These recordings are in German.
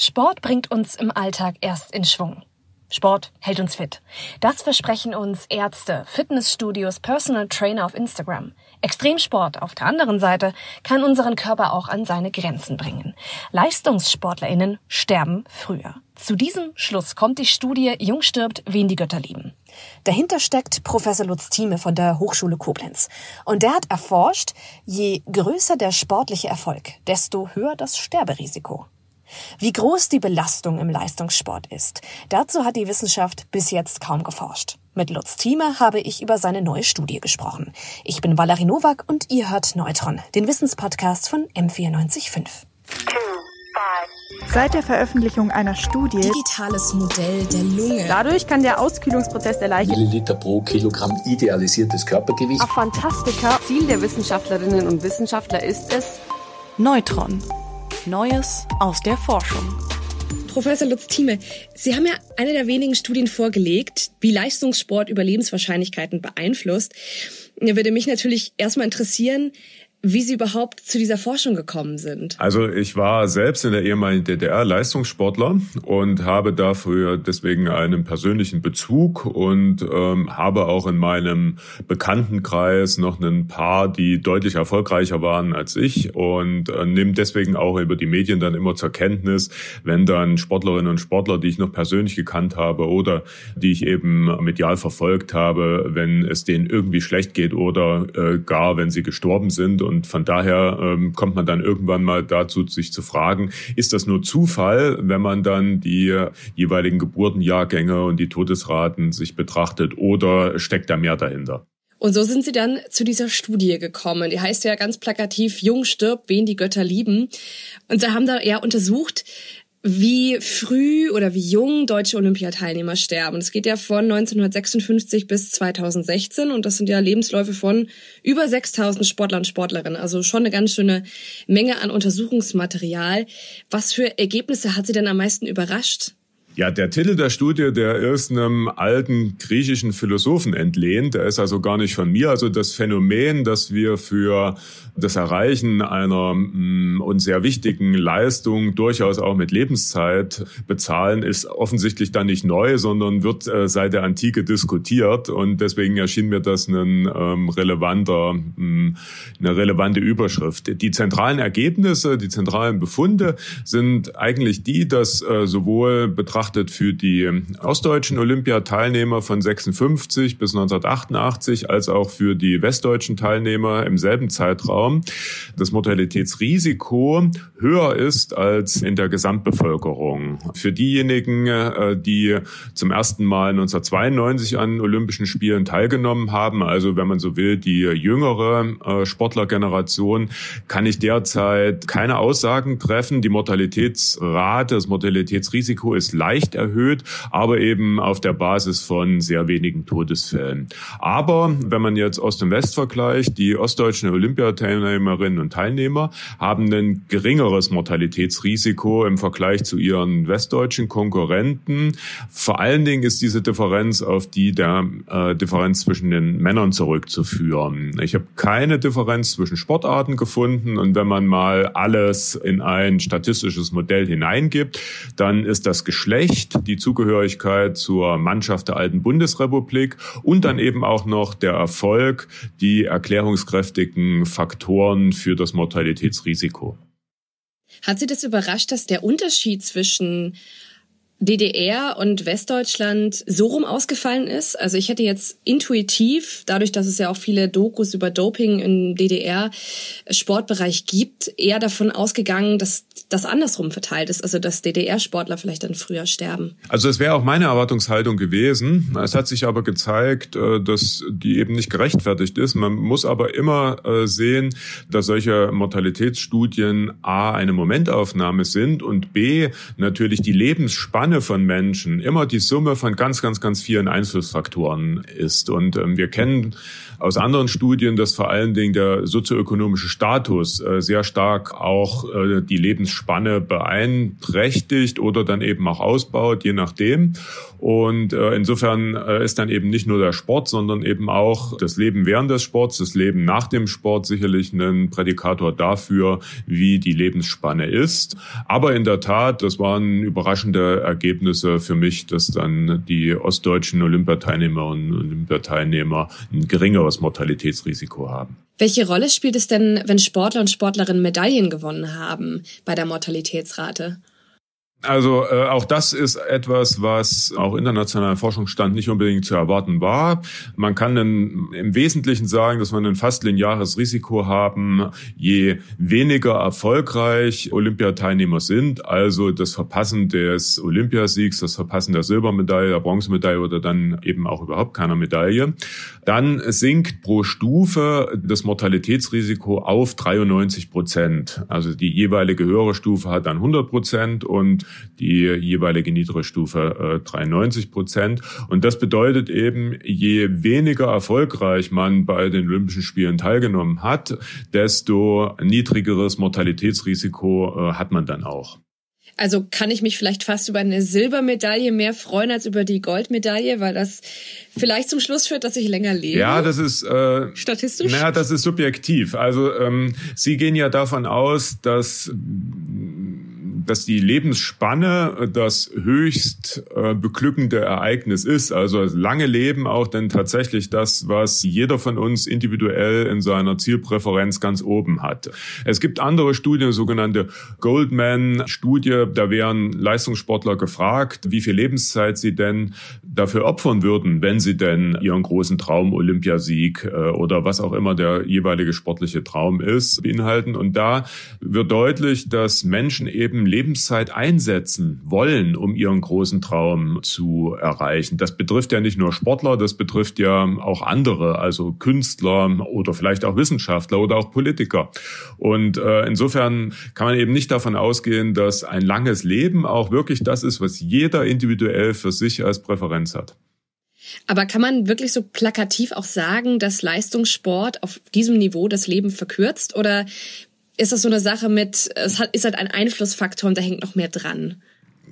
Sport bringt uns im Alltag erst in Schwung. Sport hält uns fit. Das versprechen uns Ärzte, Fitnessstudios, Personal Trainer auf Instagram. Extremsport auf der anderen Seite kann unseren Körper auch an seine Grenzen bringen. Leistungssportlerinnen sterben früher. Zu diesem Schluss kommt die Studie Jung stirbt, wen die Götter lieben. Dahinter steckt Professor Lutz Thieme von der Hochschule Koblenz. Und der hat erforscht, je größer der sportliche Erfolg, desto höher das Sterberisiko. Wie groß die Belastung im Leistungssport ist, dazu hat die Wissenschaft bis jetzt kaum geforscht. Mit Lutz Thieme habe ich über seine neue Studie gesprochen. Ich bin Valerie Nowak und ihr hört Neutron, den Wissenspodcast von M945. Seit der Veröffentlichung einer Studie Digitales Modell der Lunge. Dadurch kann der Auskühlungsprozess der Leiche Milliliter pro Kilogramm idealisiertes Körpergewicht. auf Fantastika. Ziel der Wissenschaftlerinnen und Wissenschaftler ist es, Neutron. Neues aus der Forschung. Professor Lutz Thieme, Sie haben ja eine der wenigen Studien vorgelegt, wie Leistungssport Überlebenswahrscheinlichkeiten beeinflusst. Da würde mich natürlich erstmal interessieren, wie Sie überhaupt zu dieser Forschung gekommen sind. Also ich war selbst in der ehemaligen DDR Leistungssportler und habe dafür deswegen einen persönlichen Bezug und ähm, habe auch in meinem Bekanntenkreis noch ein paar, die deutlich erfolgreicher waren als ich und äh, nehme deswegen auch über die Medien dann immer zur Kenntnis, wenn dann Sportlerinnen und Sportler, die ich noch persönlich gekannt habe oder die ich eben medial verfolgt habe, wenn es denen irgendwie schlecht geht oder äh, gar wenn sie gestorben sind und von daher ähm, kommt man dann irgendwann mal dazu, sich zu fragen, ist das nur Zufall, wenn man dann die jeweiligen Geburtenjahrgänge und die Todesraten sich betrachtet oder steckt da mehr dahinter? Und so sind Sie dann zu dieser Studie gekommen. Die heißt ja ganz plakativ, Jung stirbt, wen die Götter lieben. Und Sie haben da eher untersucht, wie früh oder wie jung deutsche Olympiateilnehmer sterben. Es geht ja von 1956 bis 2016 und das sind ja Lebensläufe von über 6000 Sportlern und Sportlerinnen. Also schon eine ganz schöne Menge an Untersuchungsmaterial. Was für Ergebnisse hat Sie denn am meisten überrascht? Ja, der Titel der Studie, der ist einem alten griechischen Philosophen entlehnt. Der ist also gar nicht von mir. Also das Phänomen, dass wir für das Erreichen einer mh, uns sehr wichtigen Leistung durchaus auch mit Lebenszeit bezahlen, ist offensichtlich dann nicht neu, sondern wird äh, seit der Antike diskutiert. Und deswegen erschien mir das ein ähm, relevanter, mh, eine relevante Überschrift. Die zentralen Ergebnisse, die zentralen Befunde sind eigentlich die, dass äh, sowohl betrachtet für die ostdeutschen Olympiateilnehmer von 56 bis 1988 als auch für die westdeutschen Teilnehmer im selben Zeitraum das Mortalitätsrisiko höher ist als in der Gesamtbevölkerung. Für diejenigen, äh, die zum ersten Mal 1992 an Olympischen Spielen teilgenommen haben, also wenn man so will, die jüngere äh, Sportlergeneration, kann ich derzeit keine Aussagen treffen. Die Mortalitätsrate, das Mortalitätsrisiko ist leicht leicht erhöht, aber eben auf der Basis von sehr wenigen Todesfällen. Aber wenn man jetzt Ost und West vergleicht, die ostdeutschen Olympiateilnehmerinnen und Teilnehmer haben ein geringeres Mortalitätsrisiko im Vergleich zu ihren westdeutschen Konkurrenten. Vor allen Dingen ist diese Differenz auf die der äh, Differenz zwischen den Männern zurückzuführen. Ich habe keine Differenz zwischen Sportarten gefunden und wenn man mal alles in ein statistisches Modell hineingibt, dann ist das Geschlecht Geschlecht, die Zugehörigkeit zur Mannschaft der alten Bundesrepublik und dann eben auch noch der Erfolg, die erklärungskräftigen Faktoren für das Mortalitätsrisiko. Hat Sie das überrascht, dass der Unterschied zwischen DDR und Westdeutschland so rum ausgefallen ist. Also ich hätte jetzt intuitiv, dadurch, dass es ja auch viele Dokus über Doping im DDR-Sportbereich gibt, eher davon ausgegangen, dass das andersrum verteilt ist, also dass DDR-Sportler vielleicht dann früher sterben. Also es wäre auch meine Erwartungshaltung gewesen. Es hat sich aber gezeigt, äh, dass die eben nicht gerechtfertigt ist. Man muss aber immer äh, sehen, dass solche Mortalitätsstudien A eine Momentaufnahme sind und B natürlich die Lebensspanne Spanne von Menschen immer die Summe von ganz, ganz, ganz vielen Einflussfaktoren ist. Und ähm, wir kennen aus anderen Studien, dass vor allen Dingen der sozioökonomische Status äh, sehr stark auch äh, die Lebensspanne beeinträchtigt oder dann eben auch ausbaut, je nachdem. Und äh, insofern äh, ist dann eben nicht nur der Sport, sondern eben auch das Leben während des Sports, das Leben nach dem Sport sicherlich ein Prädikator dafür, wie die Lebensspanne ist. Aber in der Tat, das waren überraschende Ergebnisse für mich, dass dann die ostdeutschen Olympiateilnehmer und Olympiateilnehmer ein geringeres Mortalitätsrisiko haben. Welche Rolle spielt es denn, wenn Sportler und Sportlerinnen Medaillen gewonnen haben bei der Mortalitätsrate? Also äh, auch das ist etwas, was auch internationaler Forschungsstand nicht unbedingt zu erwarten war. Man kann dann im Wesentlichen sagen, dass wir ein fast lineares Risiko haben, je weniger erfolgreich Olympiateilnehmer sind, also das Verpassen des Olympiasiegs, das Verpassen der Silbermedaille, der Bronzemedaille oder dann eben auch überhaupt keiner Medaille, dann sinkt pro Stufe das Mortalitätsrisiko auf 93 Prozent. Also die jeweilige höhere Stufe hat dann 100 Prozent und die jeweilige niedere Stufe äh, 93 Prozent. Und das bedeutet eben, je weniger erfolgreich man bei den Olympischen Spielen teilgenommen hat, desto niedrigeres Mortalitätsrisiko äh, hat man dann auch. Also kann ich mich vielleicht fast über eine Silbermedaille mehr freuen als über die Goldmedaille, weil das vielleicht zum Schluss führt, dass ich länger lebe. Ja, das ist äh, statistisch. Naja, das ist subjektiv. Also ähm, Sie gehen ja davon aus, dass dass die Lebensspanne das höchst äh, beglückende Ereignis ist. Also lange Leben auch denn tatsächlich das, was jeder von uns individuell in seiner Zielpräferenz ganz oben hat. Es gibt andere Studien, sogenannte Goldman-Studie, da wären Leistungssportler gefragt, wie viel Lebenszeit sie denn dafür opfern würden, wenn sie denn ihren großen Traum Olympiasieg äh, oder was auch immer der jeweilige sportliche Traum ist, beinhalten. Und da wird deutlich, dass Menschen eben Lebenszeit einsetzen wollen, um ihren großen Traum zu erreichen. Das betrifft ja nicht nur Sportler, das betrifft ja auch andere, also Künstler oder vielleicht auch Wissenschaftler oder auch Politiker. Und äh, insofern kann man eben nicht davon ausgehen, dass ein langes Leben auch wirklich das ist, was jeder individuell für sich als Präferenz hat. Aber kann man wirklich so plakativ auch sagen, dass Leistungssport auf diesem Niveau das Leben verkürzt? Oder ist das so eine Sache mit, es hat, ist halt ein Einflussfaktor und da hängt noch mehr dran?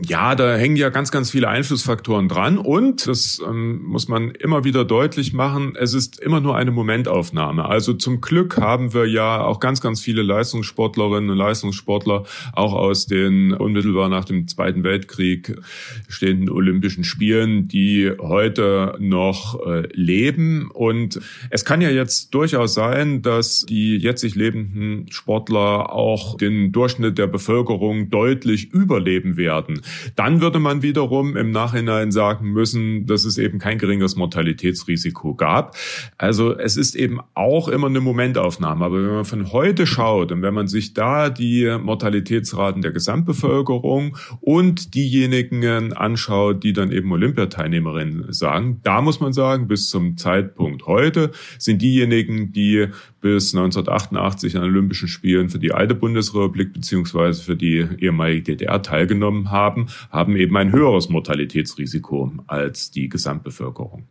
Ja, da hängen ja ganz, ganz viele Einflussfaktoren dran und das ähm, muss man immer wieder deutlich machen, es ist immer nur eine Momentaufnahme. Also zum Glück haben wir ja auch ganz, ganz viele Leistungssportlerinnen und Leistungssportler auch aus den unmittelbar nach dem Zweiten Weltkrieg stehenden Olympischen Spielen, die heute noch äh, leben. Und es kann ja jetzt durchaus sein, dass die jetzig lebenden Sportler auch den Durchschnitt der Bevölkerung deutlich überleben werden dann würde man wiederum im Nachhinein sagen müssen, dass es eben kein geringes Mortalitätsrisiko gab. Also es ist eben auch immer eine Momentaufnahme. Aber wenn man von heute schaut und wenn man sich da die Mortalitätsraten der Gesamtbevölkerung und diejenigen anschaut, die dann eben Olympiateilnehmerinnen sagen, da muss man sagen, bis zum Zeitpunkt heute sind diejenigen, die bis 1988 an Olympischen Spielen für die alte Bundesrepublik beziehungsweise für die ehemalige DDR teilgenommen haben, haben eben ein höheres Mortalitätsrisiko als die Gesamtbevölkerung.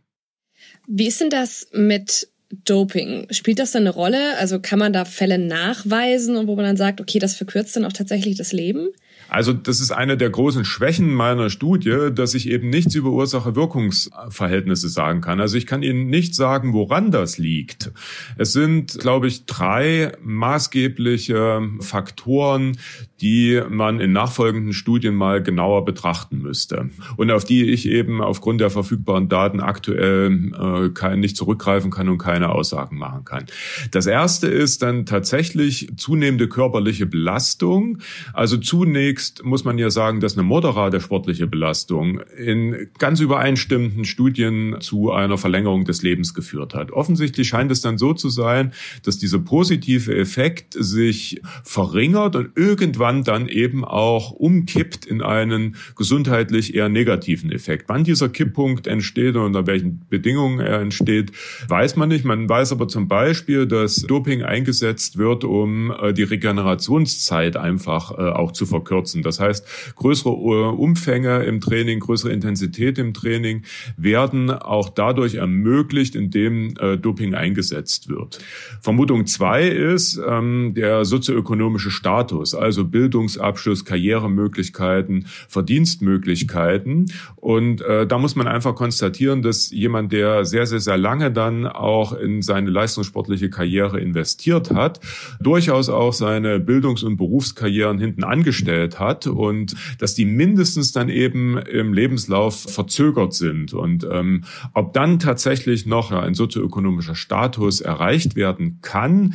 Wie ist denn das mit Doping? Spielt das dann eine Rolle? Also kann man da Fälle nachweisen und wo man dann sagt, okay, das verkürzt dann auch tatsächlich das Leben? Also das ist eine der großen Schwächen meiner Studie, dass ich eben nichts über Ursache-Wirkungsverhältnisse sagen kann. Also ich kann Ihnen nicht sagen, woran das liegt. Es sind, glaube ich, drei maßgebliche Faktoren, die man in nachfolgenden Studien mal genauer betrachten müsste und auf die ich eben aufgrund der verfügbaren Daten aktuell äh, kein, nicht zurückgreifen kann und keine Aussagen machen kann. Das erste ist dann tatsächlich zunehmende körperliche Belastung. Also zunächst muss man ja sagen, dass eine moderate sportliche Belastung in ganz übereinstimmenden Studien zu einer Verlängerung des Lebens geführt hat. Offensichtlich scheint es dann so zu sein, dass dieser positive Effekt sich verringert und irgendwann irgendwann dann eben auch umkippt in einen gesundheitlich eher negativen Effekt. Wann dieser Kipppunkt entsteht und unter welchen Bedingungen er entsteht, weiß man nicht. Man weiß aber zum Beispiel, dass Doping eingesetzt wird, um äh, die Regenerationszeit einfach äh, auch zu verkürzen. kürzen. Das heißt, größere äh, Umfänge im Training, größere Intensität im Training werden auch dadurch ermöglicht, indem Doping eingesetzt wird. Vermutung zwei ist ähm, der sozioökonomische Status, also Bildungsabschluss, Karrieremöglichkeiten, Verdienstmöglichkeiten. Und äh, da muss man einfach konstatieren, dass jemand, der sehr, sehr, sehr lange dann auch in seine leistungssportliche Karriere investiert hat, durchaus auch seine Bildungs- und Berufskarrieren hinten angestellt hat und dass die mindestens dann eben im Lebenslauf verzögert sind. Und ähm, ob dann tatsächlich noch ein sozioökonomischer Status erreicht werden kann,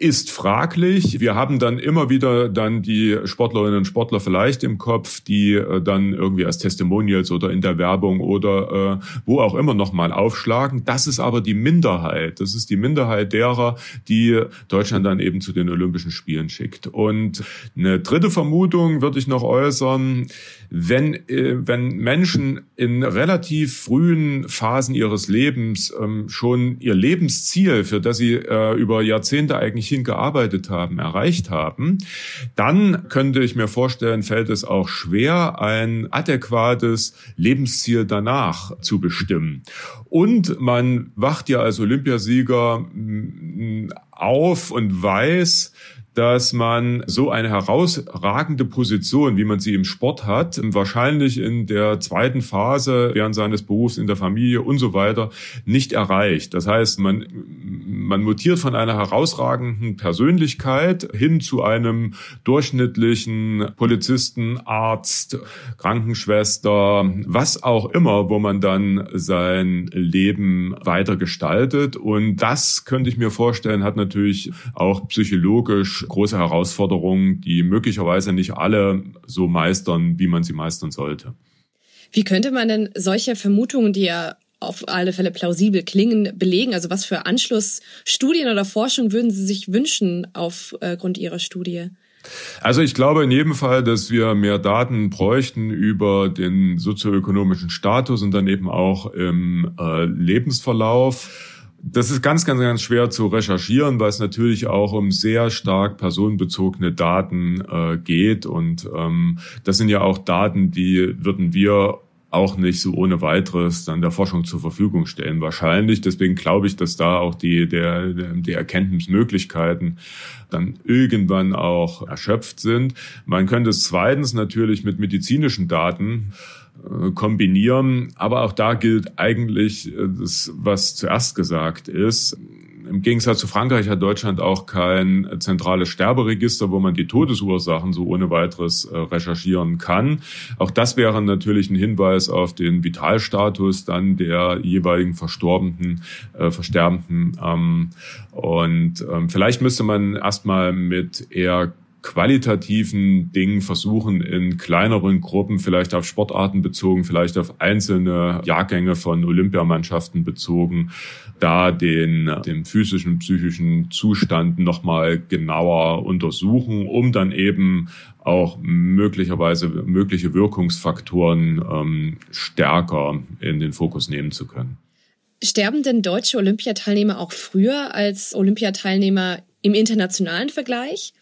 ist fraglich. Wir haben dann immer wieder dann die Sportlerinnen und Sportler vielleicht im Kopf, die äh, dann irgendwie als Testimonials oder in der Werbung oder äh, wo auch immer nochmal aufschlagen. Das ist aber die Minderheit. Das ist die Minderheit derer, die Deutschland dann eben zu den Olympischen Spielen schickt. Und eine dritte Vermutung würde ich noch äußern. Wenn, äh, wenn Menschen in relativ frühen Phasen ihres Lebens ähm, schon ihr Lebensziel, für das sie äh, über Jahrzehnte eigentlich hingearbeitet haben, erreicht haben, dann könnte ich mir vorstellen, fällt es auch schwer, ein adäquates Lebensziel danach zu bestimmen. Und man wacht ja als Olympiasieger auf und weiß, dass man so eine herausragende Position, wie man sie im Sport hat, wahrscheinlich in der zweiten Phase während seines Berufs in der Familie und so weiter nicht erreicht. Das heißt, man, man mutiert von einer herausragenden Persönlichkeit hin zu einem durchschnittlichen Polizisten, Arzt, Krankenschwester, was auch immer, wo man dann sein Leben weiter gestaltet. Und das könnte ich mir vorstellen, hat natürlich auch psychologisch große Herausforderungen, die möglicherweise nicht alle so meistern, wie man sie meistern sollte. Wie könnte man denn solche Vermutungen, die ja auf alle Fälle plausibel klingen, belegen? Also was für Anschlussstudien oder Forschung würden Sie sich wünschen aufgrund Ihrer Studie? Also ich glaube in jedem Fall, dass wir mehr Daten bräuchten über den sozioökonomischen Status und dann eben auch im äh, Lebensverlauf. Das ist ganz, ganz, ganz schwer zu recherchieren, weil es natürlich auch um sehr stark personenbezogene Daten äh, geht. Und ähm, das sind ja auch Daten, die würden wir auch nicht so ohne weiteres dann der Forschung zur Verfügung stellen. Wahrscheinlich. Deswegen glaube ich, dass da auch die, der, die Erkenntnismöglichkeiten dann irgendwann auch erschöpft sind. Man könnte es zweitens natürlich mit medizinischen Daten äh, kombinieren. Aber auch da gilt eigentlich äh, das, was zuerst gesagt ist. Im Gegensatz zu Frankreich hat Deutschland auch kein zentrales Sterberegister, wo man die Todesursachen so ohne weiteres äh, recherchieren kann. Auch das wäre natürlich ein Hinweis auf den Vitalstatus dann der jeweiligen Verstorbenen, äh, Versterbenden. Ähm, und ähm, vielleicht müsste man erstmal mit eher qualitativen Dingen versuchen, in kleineren Gruppen, vielleicht auf Sportarten bezogen, vielleicht auf einzelne Jahrgänge von Olympiamannschaften bezogen, da den, den physischen, psychischen Zustand nochmal genauer untersuchen, um dann eben auch möglicherweise mögliche Wirkungsfaktoren ähm, stärker in den Fokus nehmen zu können. Sterben denn deutsche Olympiateilnehmer auch früher als Olympiateilnehmer im internationalen Vergleich?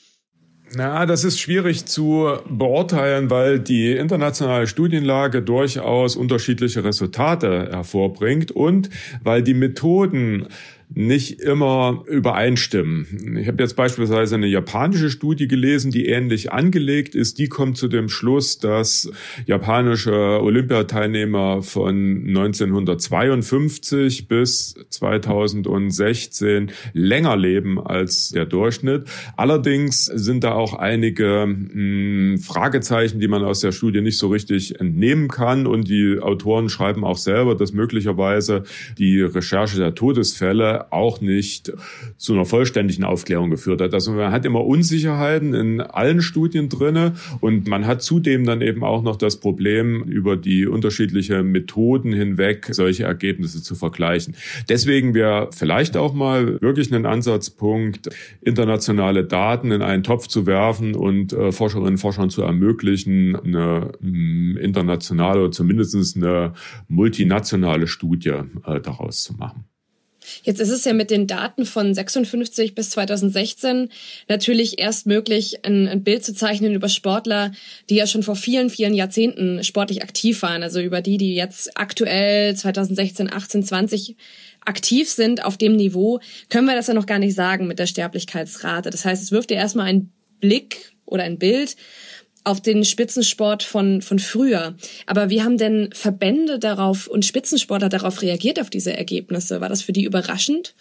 Na, das ist schwierig zu beurteilen, weil die internationale Studienlage durchaus unterschiedliche Resultate hervorbringt und weil die Methoden nicht immer übereinstimmen. Ich habe jetzt beispielsweise eine japanische Studie gelesen, die ähnlich angelegt ist. Die kommt zu dem Schluss, dass japanische Olympiateilnehmer von 1952 bis 2016 länger leben als der Durchschnitt. Allerdings sind da auch einige mh, hm, Fragezeichen, die man aus der Studie nicht so richtig entnehmen kann. Und die Autoren schreiben auch selber, dass möglicherweise die Recherche der Todesfälle auch nicht zu einer vollständigen Aufklärung geführt hat. Also man hat immer Unsicherheiten in allen Studien drinne und man hat zudem dann eben auch noch das Problem, über die unterschiedlichen Methoden hinweg solche Ergebnisse zu vergleichen. Deswegen wäre vielleicht auch mal wirklich ein Ansatzpunkt, internationale Daten in einen Topf zu werfen und äh, Forscherinnen und Forschern zu ermöglichen, eine mh, hm, internationale oder zumindest eine multinationale Studie äh, daraus zu machen. Jetzt ist es ja mit den Daten von 56 bis 2016 natürlich erst möglich, ein, ein, Bild zu zeichnen über Sportler, die ja schon vor vielen, vielen Jahrzehnten sportlich aktiv waren. Also über die, die jetzt aktuell 2016, 18, 20 aktiv sind auf dem Niveau, können wir das ja noch gar nicht sagen mit der Sterblichkeitsrate. Das heißt, es wirft ja erstmal einen Blick oder ein Bild auf den Spitzensport von, von früher. Aber wie haben denn Verbände darauf und Spitzensportler darauf reagiert, auf diese Ergebnisse? War das für die überraschend?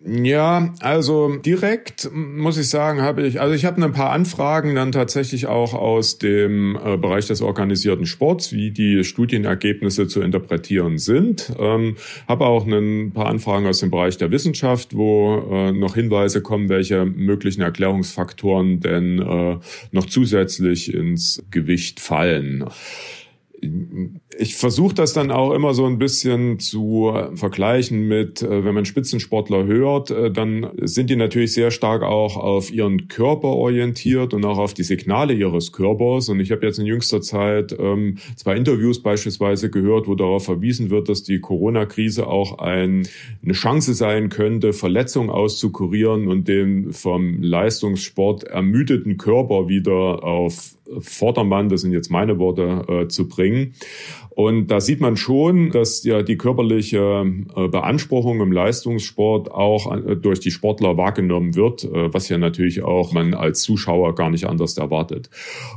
Ja, also direkt muss ich sagen, habe ich, also ich habe ein paar Anfragen dann tatsächlich auch aus dem äh, Bereich des organisierten Sports, wie die Studienergebnisse zu interpretieren sind. Ähm, habe auch ein paar Anfragen aus dem Bereich der Wissenschaft, wo äh, noch Hinweise kommen, welche möglichen Erklärungsfaktoren denn äh, noch zusätzlich ins Gewicht fallen ich versuche das dann auch immer so ein bisschen zu vergleichen mit, äh, wenn man Spitzensportler hört, äh, dann sind die natürlich sehr stark auch auf ihren Körper orientiert und auch auf die Signale ihres Körpers. Und ich habe jetzt in jüngster Zeit ähm, zwei Interviews beispielsweise gehört, wo darauf verwiesen wird, dass die Corona-Krise auch ein, eine Chance sein könnte, Verletzungen auszukurieren und den vom Leistungssport ermüdeten Körper wieder auf Vordermann, das sind jetzt meine Worte, äh, zu bringen. Und da sieht man schon, dass ja die körperliche äh, Beanspruchung im Leistungssport auch äh, durch die Sportler wahrgenommen wird, äh, was ja natürlich auch man als Zuschauer gar nicht anders erwartet.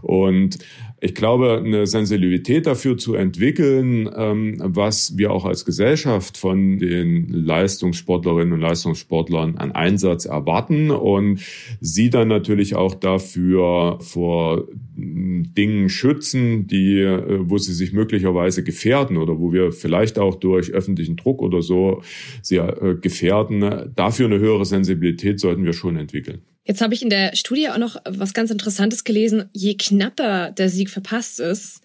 Und ich glaube, eine Sensibilität dafür zu entwickeln, ähm, was wir auch als Gesellschaft von den Leistungssportlerinnen und Leistungssportlern an Einsatz erwarten und sie dann natürlich auch dafür vor Dingen schützen, die, äh, wo sie sich möglicherweise gefährden oder wo wir vielleicht auch durch öffentlichen Druck oder so sie äh, gefährden. Dafür eine höhere Sensibilität sollten wir schon entwickeln. Jetzt habe ich in der Studie auch noch was ganz Interessantes gelesen. Je knapper der Sieg verpasst ist,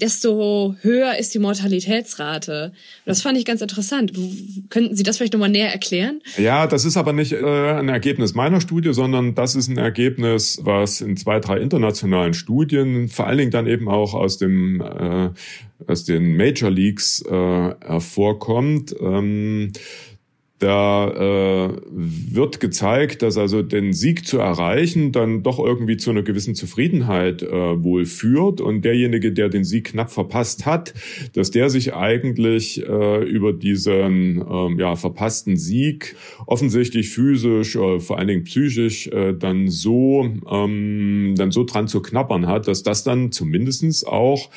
desto höher ist die Mortalitätsrate. Das fand ich ganz interessant. Könnten Sie das vielleicht nochmal näher erklären? Ja, das ist aber nicht äh, ein Ergebnis meiner Studie, sondern das ist ein Ergebnis, was in zwei, drei internationalen Studien, vor allen Dingen dann eben auch aus dem äh, aus den Major Leagues äh, hervorkommt. Ähm, da äh, wird gezeigt, dass also den Sieg zu erreichen dann doch irgendwie zu einer gewissen Zufriedenheit äh, wohl führt und derjenige, der den Sieg knapp verpasst hat, dass der sich eigentlich äh, über diesen äh, ja verpassten Sieg offensichtlich physisch, äh, vor allen Dingen psychisch äh, dann so ähm, dann so dran zu knappern hat, dass das dann zumindestens auch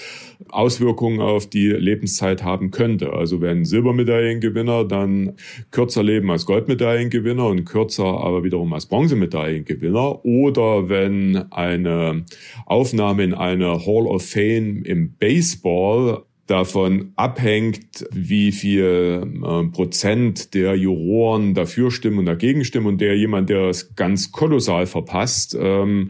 Auswirkungen auf die Lebenszeit haben könnte. Also wenn Silbermedaillengewinner dann kürzer leben als Goldmedaillengewinner und kürzer aber wiederum als Bronzemedaillengewinner. Oder wenn eine Aufnahme in eine Hall of Fame im Baseball davon abhängt, wie viel äh, Prozent der Juroren dafür stimmen und dagegen stimmen und der jemand, der es ganz kolossal verpasst, ähm,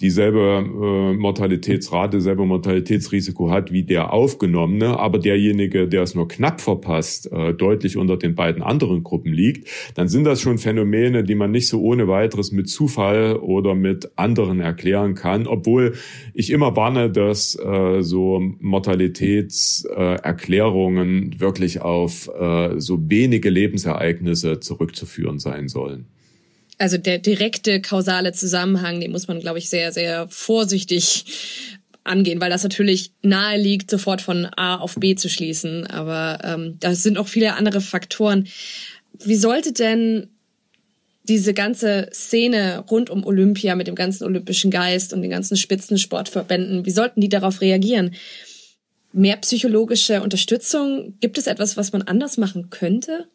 dieselbe äh, Mortalitätsrate, selbe Mortalitätsrisiko hat wie der Aufgenommene, aber derjenige, der es nur knapp verpasst, äh, deutlich unter den beiden anderen Gruppen liegt, dann sind das schon Phänomene, die man nicht so ohne weiteres mit Zufall oder mit anderen erklären kann, obwohl ich immer warne, dass äh, so Äh, wirklich auf äh, so wenige Lebensereignisse zurückzuführen sein sollen also der direkte kausale Zusammenhang, den muss man, glaube ich, sehr, sehr vorsichtig angehen, weil das natürlich nahe liegt, sofort von A auf B zu schließen. Aber ähm, da sind auch viele andere Faktoren. Wie sollte denn diese ganze Szene rund um Olympia mit dem ganzen olympischen Geist und den ganzen Spitzensportverbänden, wie sollten die darauf reagieren? Mehr psychologische Unterstützung? Gibt es etwas, was man anders machen könnte?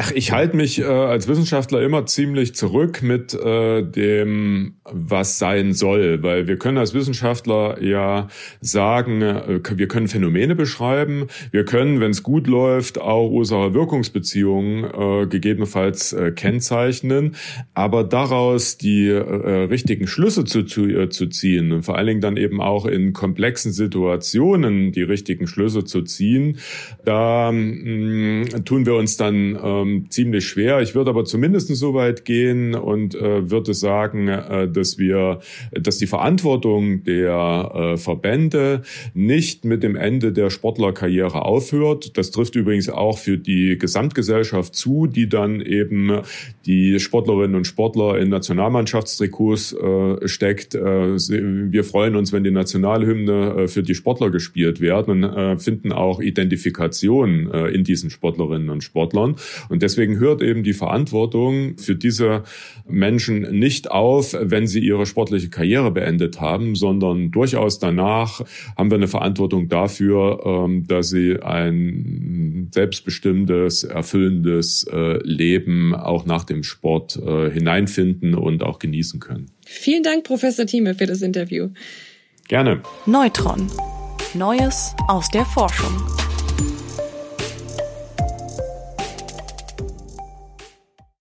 Ach, ich halte mich äh, als Wissenschaftler immer ziemlich zurück mit äh, dem, was sein soll, weil wir können als Wissenschaftler ja sagen, äh, wir können Phänomene beschreiben, wir können, wenn es gut läuft, auch Ursache-Wirkungsbeziehungen äh, gegebenenfalls äh, kennzeichnen, aber daraus die äh, richtigen Schlüsse zu, zu, äh, zu ziehen und vor allen Dingen dann eben auch in komplexen Situationen die richtigen Schlüsse zu ziehen, da mh, mm, tun wir uns dann äh, ähm, ziemlich schwer. Ich würde aber zumindest so weit gehen und äh, würde sagen, äh, dass wir, dass die Verantwortung der äh, Verbände nicht mit dem Ende der Sportlerkarriere aufhört. Das trifft übrigens auch für die Gesamtgesellschaft zu, die dann eben die Sportlerinnen und Sportler in Nationalmannschaftstrikots äh, steckt. Äh, wir freuen uns, wenn die Nationalhymne äh, für die Sportler gespielt werden und äh, finden auch Identifikation äh, in diesen Sportlerinnen und Sportlern. Und deswegen hört eben die Verantwortung für diese Menschen nicht auf, wenn sie ihre sportliche Karriere beendet haben, sondern durchaus danach haben wir eine Verantwortung dafür, ähm, dass sie ein selbstbestimmtes, erfüllendes äh, Leben auch nach dem Sport äh, hineinfinden und auch genießen können. Vielen Dank, Professor Thieme, für das Interview. Gerne. Neutron. Neues aus der Forschung.